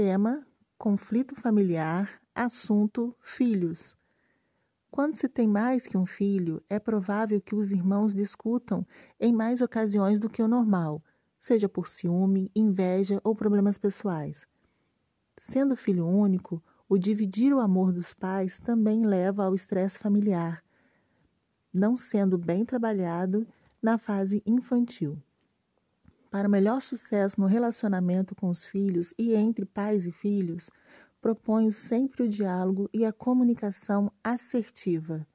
Tema: conflito familiar, assunto: filhos. Quando se tem mais que um filho, é provável que os irmãos discutam em mais ocasiões do que o normal, seja por ciúme, inveja ou problemas pessoais. Sendo filho único, o dividir o amor dos pais também leva ao estresse familiar, não sendo bem trabalhado na fase infantil. Para melhor sucesso no relacionamento com os filhos e entre pais e filhos, proponho sempre o diálogo e a comunicação assertiva.